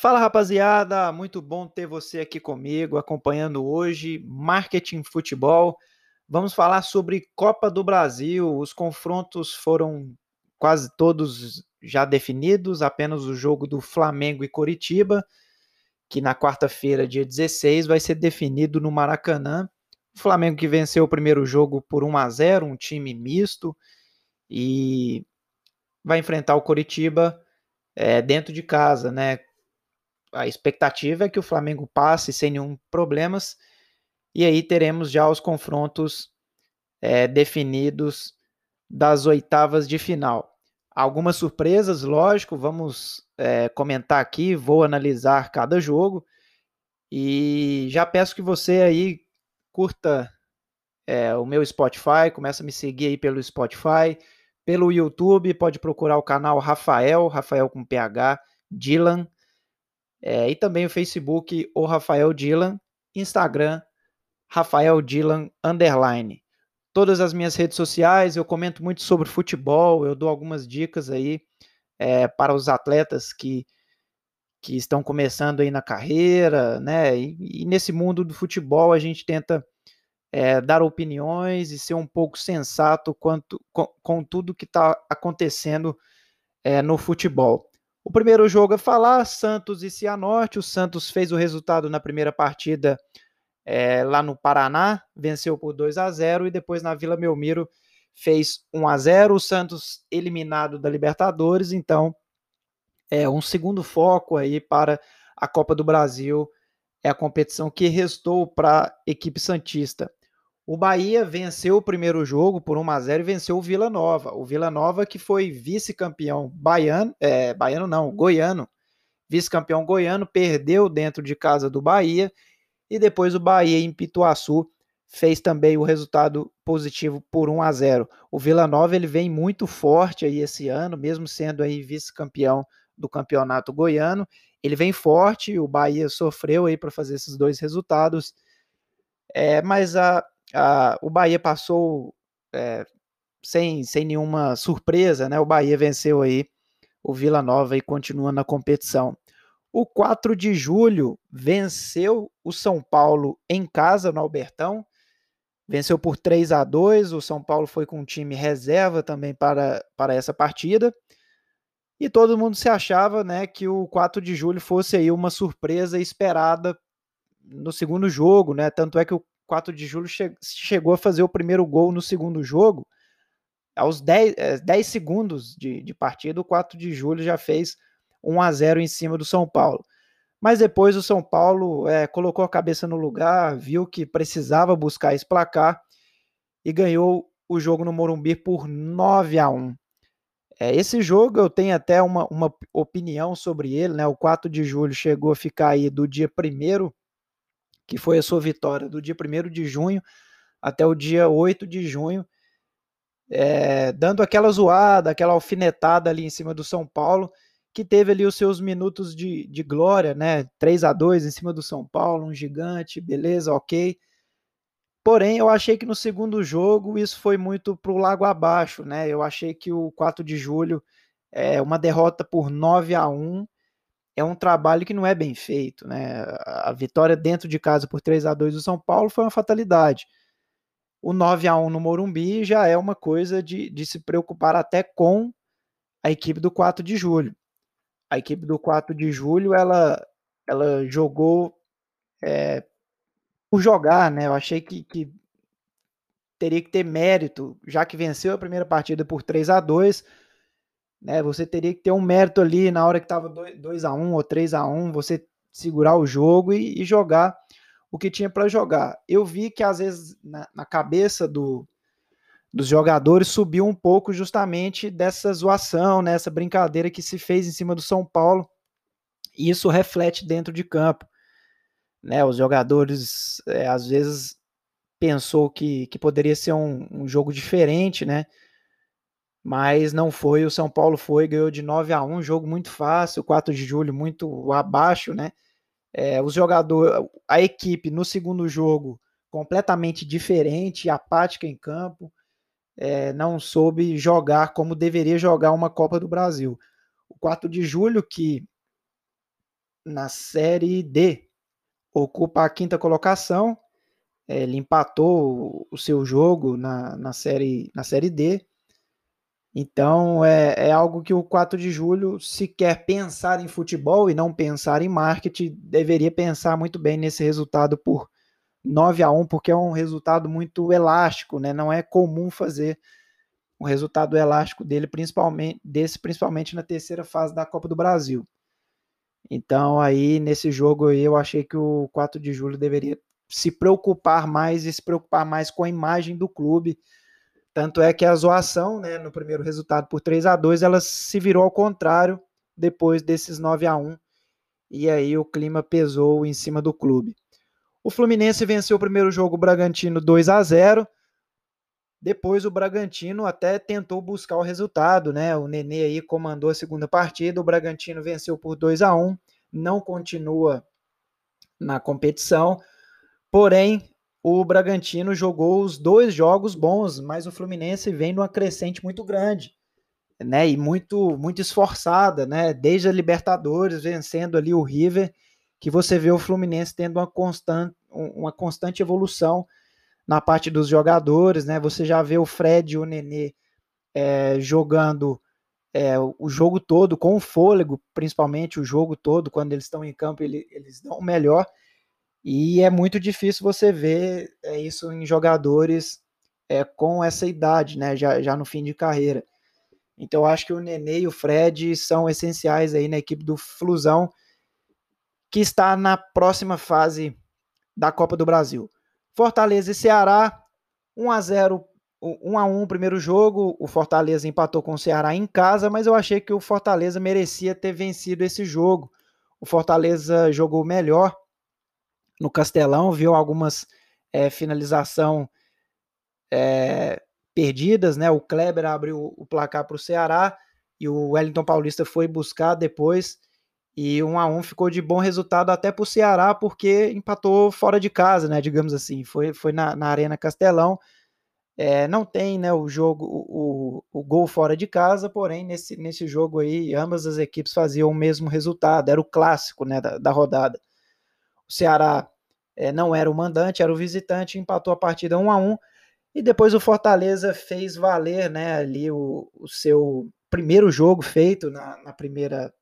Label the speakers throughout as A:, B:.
A: Fala rapaziada, muito bom ter você aqui comigo, acompanhando hoje Marketing Futebol. Vamos falar sobre Copa do Brasil. Os confrontos foram quase todos já definidos, apenas o jogo do Flamengo e Coritiba, que na quarta-feira, dia 16, vai ser definido no Maracanã. O Flamengo que venceu o primeiro jogo por 1 a 0, um time misto, e vai enfrentar o Coritiba é, dentro de casa, né? A expectativa é que o Flamengo passe sem nenhum problemas e aí teremos já os confrontos é, definidos das oitavas de final. Algumas surpresas, lógico, vamos é, comentar aqui, vou analisar cada jogo e já peço que você aí curta é, o meu Spotify, começa a me seguir aí pelo Spotify, pelo YouTube, pode procurar o canal Rafael, Rafael com PH, Dylan, é, e também o Facebook, o Rafael Dylan, Instagram, Rafael Dylan Underline. Todas as minhas redes sociais, eu comento muito sobre futebol, eu dou algumas dicas aí é, para os atletas que, que estão começando aí na carreira, né? E, e nesse mundo do futebol a gente tenta é, dar opiniões e ser um pouco sensato quanto, com, com tudo que está acontecendo é, no futebol. O primeiro jogo a falar, Santos e Cianorte. O Santos fez o resultado na primeira partida é, lá no Paraná, venceu por 2 a 0 e depois na Vila Belmiro fez 1 a 0 O Santos eliminado da Libertadores, então é um segundo foco aí para a Copa do Brasil, é a competição que restou para a equipe Santista. O Bahia venceu o primeiro jogo por 1 a 0 e venceu o Vila Nova. O Vila Nova que foi vice-campeão baiano, é, baiano não, goiano. Vice-campeão goiano, perdeu dentro de casa do Bahia e depois o Bahia em Pituaçu fez também o resultado positivo por 1 a 0. O Vila Nova ele vem muito forte aí esse ano, mesmo sendo aí vice-campeão do campeonato goiano, ele vem forte, o Bahia sofreu aí para fazer esses dois resultados. É, mas a, a, o Bahia passou é, sem, sem nenhuma surpresa, né? O Bahia venceu aí o Vila Nova e continua na competição. O 4 de julho venceu o São Paulo em casa no Albertão. Venceu por 3 a 2. O São Paulo foi com um time reserva também para, para essa partida. E todo mundo se achava, né, que o 4 de julho fosse aí uma surpresa esperada no segundo jogo, né? Tanto é que o 4 de julho che chegou a fazer o primeiro gol no segundo jogo. Aos 10, 10 eh, segundos de, de partida, o 4 de julho já fez 1 a 0 em cima do São Paulo. Mas depois o São Paulo é, colocou a cabeça no lugar, viu que precisava buscar esse placar e ganhou o jogo no Morumbi por 9 a 1. É, esse jogo eu tenho até uma, uma opinião sobre ele, né? O 4 de julho chegou a ficar aí do dia 1 que foi a sua vitória do dia 1 de junho até o dia 8 de junho, é, dando aquela zoada, aquela alfinetada ali em cima do São Paulo, que teve ali os seus minutos de, de glória, né? 3 a 2 em cima do São Paulo, um gigante, beleza, ok. Porém, eu achei que no segundo jogo isso foi muito para o lago abaixo, né? Eu achei que o 4 de julho é uma derrota por 9 a 1 é um trabalho que não é bem feito. Né? A vitória dentro de casa por 3 a 2 do São Paulo foi uma fatalidade. O 9 a 1 no Morumbi já é uma coisa de, de se preocupar até com a equipe do 4 de julho. A equipe do 4 de julho ela, ela jogou é, por jogar, né? Eu achei que, que teria que ter mérito, já que venceu a primeira partida por 3 a 2 né? Você teria que ter um mérito ali na hora que estava 2 a 1 ou 3 a 1 você segurar o jogo e, e jogar o que tinha para jogar. Eu vi que às vezes na, na cabeça do, dos jogadores subiu um pouco justamente dessa zoação, né? brincadeira que se fez em cima do São Paulo. E isso reflete dentro de campo. Né, os jogadores é, às vezes pensou que, que poderia ser um, um jogo diferente, né? Mas não foi. O São Paulo foi, ganhou de 9 a 1, jogo muito fácil, 4 de julho muito abaixo, né? É, os jogadores, a equipe no segundo jogo completamente diferente, apática em campo, é, não soube jogar como deveria jogar uma Copa do Brasil. O 4 de julho, que na Série D. Ocupa a quinta colocação. É, ele empatou o seu jogo na, na, série, na série D. Então é, é algo que o 4 de julho, se quer pensar em futebol e não pensar em marketing, deveria pensar muito bem nesse resultado por 9 a 1 porque é um resultado muito elástico, né? Não é comum fazer um resultado elástico dele, principalmente desse principalmente na terceira fase da Copa do Brasil. Então aí nesse jogo eu achei que o 4 de julho deveria se preocupar mais e se preocupar mais com a imagem do clube. Tanto é que a zoação, né, no primeiro resultado por 3 a 2, ela se virou ao contrário depois desses 9 a 1 e aí o clima pesou em cima do clube. O Fluminense venceu o primeiro jogo o Bragantino 2 a 0. Depois o Bragantino até tentou buscar o resultado, né? O Nenê aí comandou a segunda partida, o Bragantino venceu por 2 a 1, não continua na competição. Porém, o Bragantino jogou os dois jogos bons, mas o Fluminense vem numa crescente muito grande, né? E muito muito esforçada, né? Desde a Libertadores vencendo ali o River que você vê o Fluminense tendo uma constante, uma constante evolução na parte dos jogadores, né? Você já vê o Fred e o Nenê é, jogando é, o jogo todo com fôlego, principalmente o jogo todo, quando eles estão em campo, ele, eles dão o melhor. E é muito difícil você ver é, isso em jogadores é, com essa idade, né? Já, já no fim de carreira. Então, eu acho que o Nenê e o Fred são essenciais aí na equipe do Flusão que está na próxima fase da Copa do Brasil. Fortaleza e Ceará, 1 a 0 1 a 1 primeiro jogo, o Fortaleza empatou com o Ceará em casa, mas eu achei que o Fortaleza merecia ter vencido esse jogo. O Fortaleza jogou melhor no Castelão, viu algumas é, finalização é, perdidas, né? O Kleber abriu o placar para o Ceará e o Wellington Paulista foi buscar depois e um a um ficou de bom resultado até para o Ceará, porque empatou fora de casa, né? Digamos assim. Foi, foi na, na Arena Castelão. É, não tem né, o jogo, o, o, o, gol fora de casa, porém, nesse, nesse jogo aí, ambas as equipes faziam o mesmo resultado, era o clássico né, da, da rodada. O Ceará é, não era o mandante, era o visitante, empatou a partida 1 a 1 e depois o Fortaleza fez valer né, ali o, o seu primeiro jogo feito na, na primeira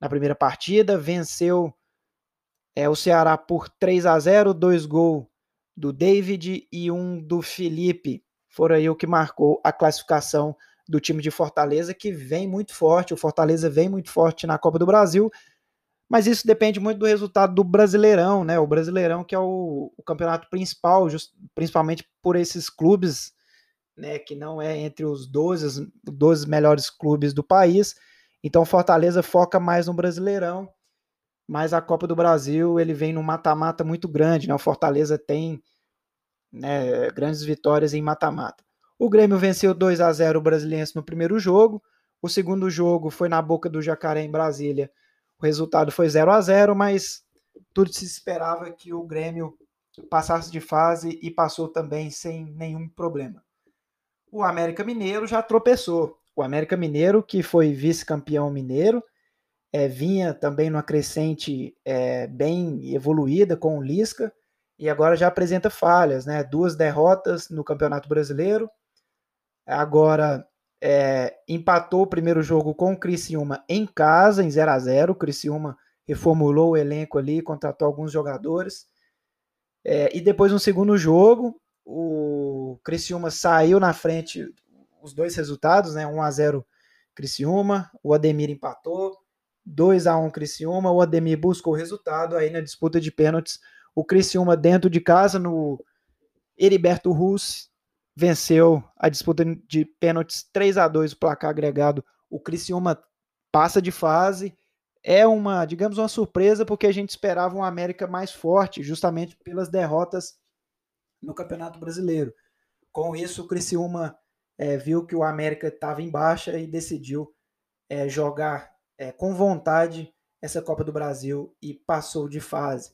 A: na primeira partida, venceu é, o Ceará por 3 a 0, dois gols do David e um do Felipe. Foram aí o que marcou a classificação do time de Fortaleza, que vem muito forte. O Fortaleza vem muito forte na Copa do Brasil, mas isso depende muito do resultado do Brasileirão, né? O Brasileirão, que é o, o campeonato principal, just, principalmente por esses clubes, né? Que não é entre os 12, 12 melhores clubes do país então Fortaleza foca mais no Brasileirão, mas a Copa do Brasil ele vem num mata-mata muito grande, né? O Fortaleza tem né, grandes vitórias em mata-mata. O Grêmio venceu 2 a 0 o Brasiliense no primeiro jogo. O segundo jogo foi na boca do Jacaré em Brasília. O resultado foi 0 a 0, mas tudo se esperava que o Grêmio passasse de fase e passou também sem nenhum problema. O América Mineiro já tropeçou o América Mineiro, que foi vice-campeão mineiro, é, vinha também numa crescente é, bem evoluída com o Lisca, e agora já apresenta falhas, né? Duas derrotas no Campeonato Brasileiro, agora é, empatou o primeiro jogo com o Criciúma em casa, em 0 a 0 O Criciúma reformulou o elenco ali, contratou alguns jogadores. É, e depois no segundo jogo, o Criciúma saiu na frente os dois resultados, né? 1 a 0 Criciúma, o Ademir empatou, 2 a 1 Criciúma, o Ademir buscou o resultado, aí na disputa de pênaltis, o Criciúma dentro de casa no Heriberto Rus venceu a disputa de pênaltis 3 a 2 o placar agregado. O Criciúma passa de fase, é uma, digamos, uma surpresa porque a gente esperava um América mais forte, justamente pelas derrotas no Campeonato Brasileiro. Com isso, o Criciúma é, viu que o América estava em baixa e decidiu é, jogar é, com vontade essa Copa do Brasil e passou de fase.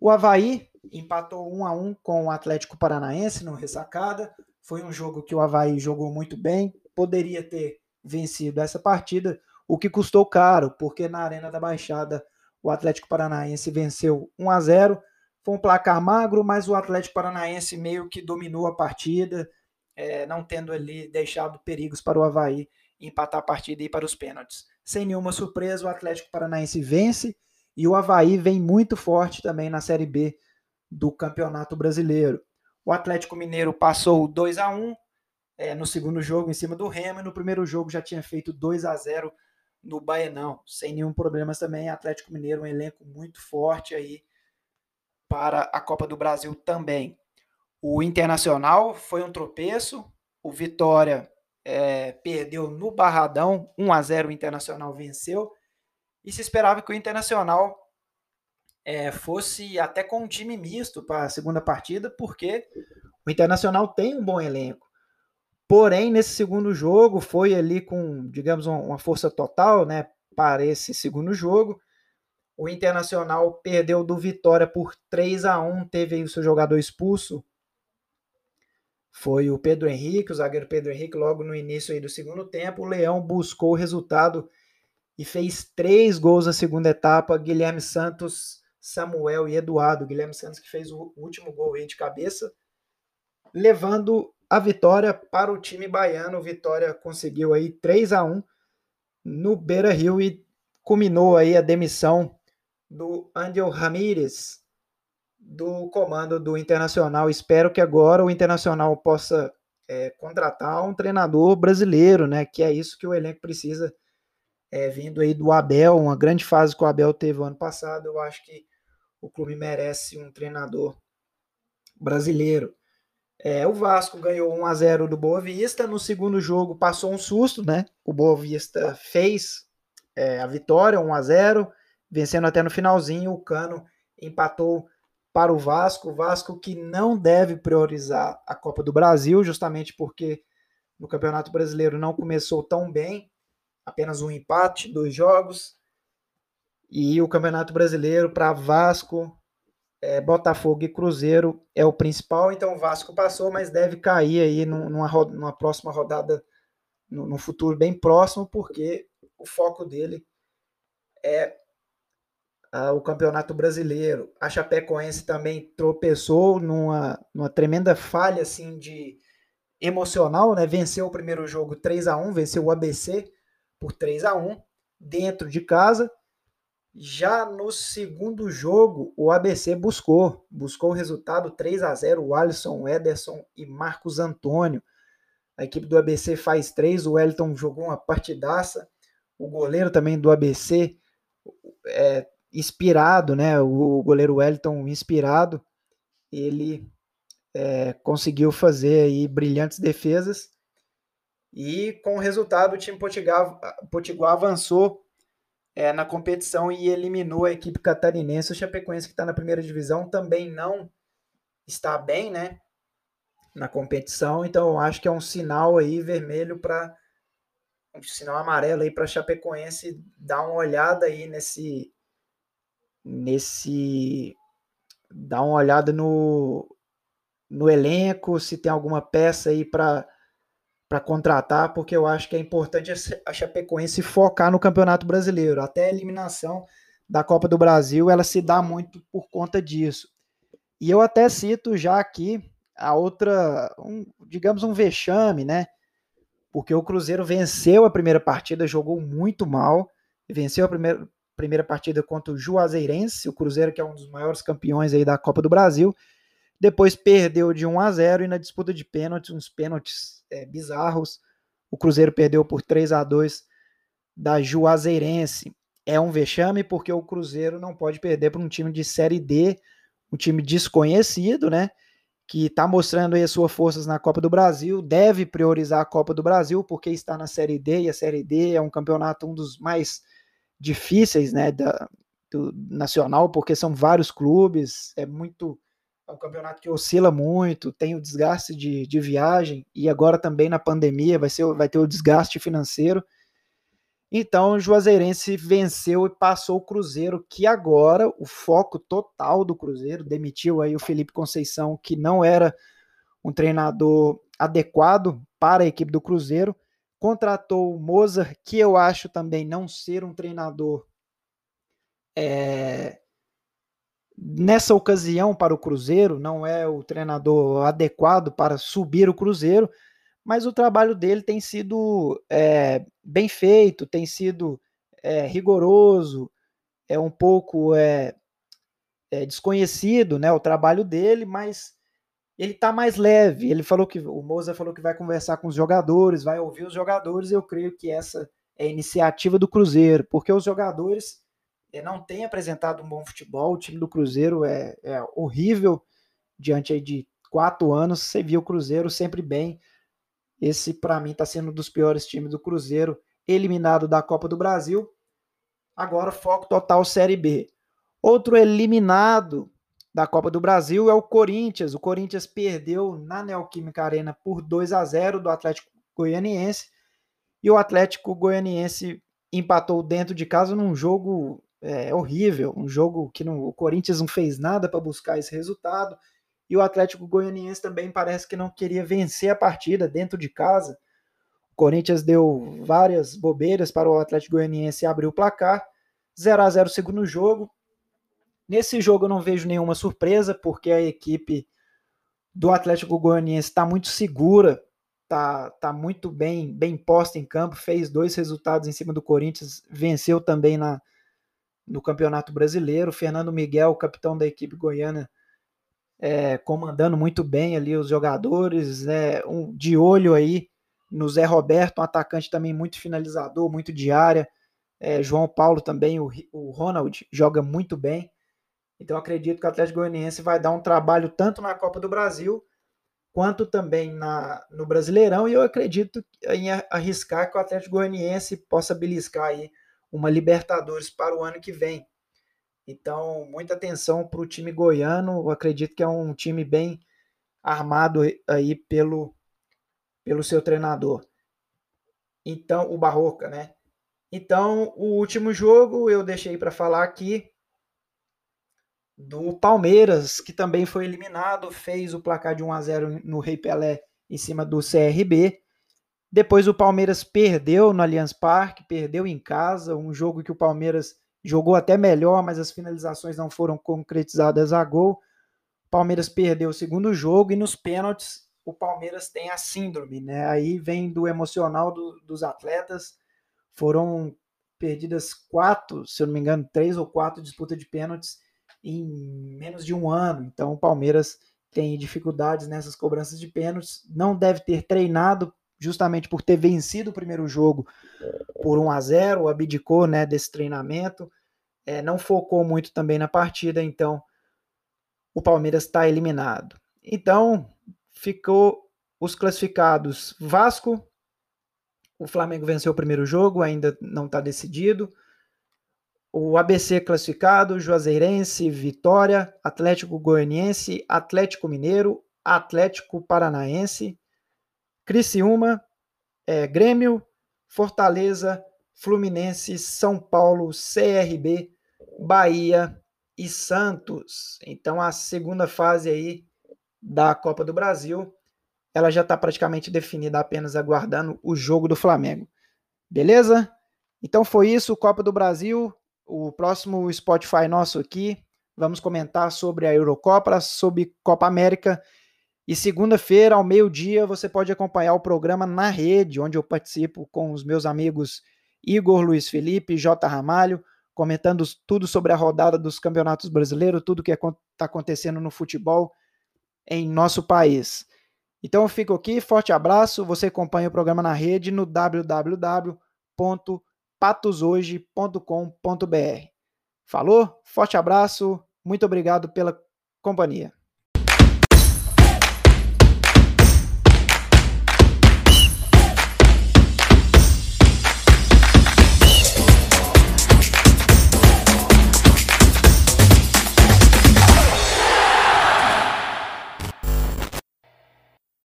A: O Havaí empatou 1 a 1 com o Atlético Paranaense no ressacada. Foi um jogo que o Havaí jogou muito bem, poderia ter vencido essa partida, o que custou caro, porque na Arena da Baixada o Atlético Paranaense venceu 1 a 0. Foi um placar magro, mas o Atlético Paranaense meio que dominou a partida, é, não tendo ali deixado perigos para o Havaí empatar a partida e ir para os pênaltis. Sem nenhuma surpresa, o Atlético Paranaense vence e o Havaí vem muito forte também na Série B do Campeonato Brasileiro. O Atlético Mineiro passou 2 a 1 é, no segundo jogo em cima do Remo e no primeiro jogo já tinha feito 2 a 0 no Baenão, sem nenhum problema também. Atlético Mineiro um elenco muito forte aí para a Copa do Brasil também. O Internacional foi um tropeço, o Vitória é, perdeu no Barradão, 1 a 0 o Internacional venceu, e se esperava que o Internacional é, fosse até com um time misto para a segunda partida, porque o Internacional tem um bom elenco. Porém, nesse segundo jogo, foi ali com, digamos, uma força total né, para esse segundo jogo. O Internacional perdeu do Vitória por 3 a 1 teve aí o seu jogador expulso. Foi o Pedro Henrique, o zagueiro Pedro Henrique, logo no início aí do segundo tempo. O Leão buscou o resultado e fez três gols na segunda etapa. Guilherme Santos, Samuel e Eduardo. Guilherme Santos que fez o último gol aí de cabeça, levando a vitória para o time baiano. Vitória conseguiu aí 3 a 1 no Beira Rio e culminou aí a demissão do Angel Ramírez do comando do Internacional. Espero que agora o Internacional possa é, contratar um treinador brasileiro, né? Que é isso que o elenco precisa. É, vindo aí do Abel, uma grande fase que o Abel teve ano passado. Eu acho que o clube merece um treinador brasileiro. É, o Vasco ganhou 1 a 0 do Boa Vista. No segundo jogo passou um susto, né? O Boa Vista fez é, a vitória, 1 a 0 vencendo até no finalzinho. O Cano empatou para o Vasco. O Vasco que não deve priorizar a Copa do Brasil, justamente porque no Campeonato Brasileiro não começou tão bem. Apenas um empate, dois jogos. E o Campeonato Brasileiro para Vasco, é, Botafogo e Cruzeiro é o principal. Então o Vasco passou, mas deve cair aí numa, numa próxima rodada, no, no futuro bem próximo, porque o foco dele é o Campeonato Brasileiro. A Chapecoense também tropeçou numa, numa tremenda falha assim de emocional, né? Venceu o primeiro jogo 3 a 1, venceu o ABC por 3 a 1 dentro de casa. Já no segundo jogo, o ABC buscou, buscou o resultado 3 a 0, o Alisson, Ederson e Marcos Antônio. A equipe do ABC faz três, o Wellington jogou uma partidaça. O goleiro também do ABC é, inspirado, né? O goleiro Wellington inspirado, ele é, conseguiu fazer aí brilhantes defesas e com o resultado o time Potiguar, Potiguar avançou é, na competição e eliminou a equipe catarinense. O Chapecoense que está na primeira divisão também não está bem, né? Na competição, então eu acho que é um sinal aí vermelho para um sinal amarelo aí para Chapecoense dar uma olhada aí nesse nesse dar uma olhada no, no elenco, se tem alguma peça aí para para contratar, porque eu acho que é importante a Chapecoense focar no Campeonato Brasileiro. Até a eliminação da Copa do Brasil, ela se dá muito por conta disso. E eu até cito já aqui a outra, um, digamos um vexame, né? Porque o Cruzeiro venceu a primeira partida, jogou muito mal, venceu a primeira, primeira partida contra o Juazeirense, o Cruzeiro que é um dos maiores campeões aí da Copa do Brasil. Depois perdeu de 1 a 0 e na disputa de pênaltis, uns pênaltis é, bizarros, o Cruzeiro perdeu por 3 a 2 da Juazeirense. É um vexame porque o Cruzeiro não pode perder para um time de Série D, um time desconhecido, né? Que está mostrando aí as suas forças na Copa do Brasil, deve priorizar a Copa do Brasil porque está na Série D e a Série D é um campeonato um dos mais difíceis, né, da, do nacional, porque são vários clubes, é muito é um campeonato que oscila muito, tem o desgaste de, de viagem e agora também na pandemia vai, ser, vai ter o desgaste financeiro. Então o Juazeirense venceu e passou o Cruzeiro, que agora o foco total do Cruzeiro demitiu aí o Felipe Conceição, que não era um treinador adequado para a equipe do Cruzeiro Contratou o Mozart, que eu acho também não ser um treinador É, nessa ocasião para o Cruzeiro, não é o treinador adequado para subir o Cruzeiro, mas o trabalho dele tem sido é, bem feito, tem sido é, rigoroso, é um pouco é, é, desconhecido, né, o trabalho dele, mas ele está mais leve. Ele falou que o Moza falou que vai conversar com os jogadores, vai ouvir os jogadores. Eu creio que essa é a iniciativa do Cruzeiro, porque os jogadores não têm apresentado um bom futebol. O time do Cruzeiro é, é horrível diante de quatro anos. Você viu o Cruzeiro sempre bem. Esse, para mim, está sendo um dos piores times do Cruzeiro, eliminado da Copa do Brasil. Agora, foco total Série B. Outro eliminado da Copa do Brasil é o Corinthians. O Corinthians perdeu na Neoquímica Arena por 2 a 0 do Atlético Goianiense. E o Atlético Goianiense empatou dentro de casa num jogo é, horrível, um jogo que não, o Corinthians não fez nada para buscar esse resultado. E o Atlético Goianiense também parece que não queria vencer a partida dentro de casa. O Corinthians deu várias bobeiras para o Atlético Goianiense abrir o placar. 0 a 0 segundo jogo. Nesse jogo eu não vejo nenhuma surpresa, porque a equipe do Atlético Goianiense está muito segura, está tá muito bem, bem posta em campo, fez dois resultados em cima do Corinthians, venceu também na, no Campeonato Brasileiro. Fernando Miguel, capitão da equipe goiana, é, comandando muito bem ali os jogadores, né, um, de olho aí no Zé Roberto, um atacante também muito finalizador, muito de área. É, João Paulo também, o, o Ronald joga muito bem. Então acredito que o Atlético Goianiense vai dar um trabalho tanto na Copa do Brasil quanto também na, no Brasileirão. E eu acredito em arriscar que o Atlético Goianiense possa beliscar aí uma Libertadores para o ano que vem. Então, muita atenção para o time goiano. Eu acredito que é um time bem armado aí pelo, pelo seu treinador. Então, o Barroca, né? Então, o último jogo eu deixei para falar aqui do Palmeiras, que também foi eliminado, fez o placar de 1 a 0 no Rei Pelé em cima do CRB. Depois o Palmeiras perdeu no Allianz Parque, perdeu em casa, um jogo que o Palmeiras jogou até melhor, mas as finalizações não foram concretizadas a gol. O Palmeiras perdeu o segundo jogo e nos pênaltis o Palmeiras tem a síndrome, né? Aí vem do emocional do, dos atletas. Foram perdidas quatro, se eu não me engano, três ou quatro disputas de pênaltis em menos de um ano. Então o Palmeiras tem dificuldades nessas cobranças de pênaltis. Não deve ter treinado justamente por ter vencido o primeiro jogo por 1 a 0, abdicou né, desse treinamento, é, não focou muito também na partida, então o Palmeiras está eliminado. Então ficou os classificados Vasco, o Flamengo venceu o primeiro jogo, ainda não está decidido o ABC classificado, Juazeirense, Vitória, Atlético Goianiense, Atlético Mineiro, Atlético Paranaense, Criciúma, é, Grêmio, Fortaleza, Fluminense, São Paulo, CRB, Bahia e Santos. Então a segunda fase aí da Copa do Brasil, ela já está praticamente definida, apenas aguardando o jogo do Flamengo. Beleza? Então foi isso, Copa do Brasil o próximo Spotify nosso aqui, vamos comentar sobre a Eurocopa, sobre Copa América. E segunda-feira, ao meio-dia, você pode acompanhar o programa na rede, onde eu participo com os meus amigos Igor Luiz Felipe, J. Ramalho, comentando tudo sobre a rodada dos campeonatos brasileiros, tudo que está acontecendo no futebol em nosso país. Então eu fico aqui, forte abraço. Você acompanha o programa na rede no www patoshoje.com.br. Falou? Forte abraço, muito obrigado pela companhia.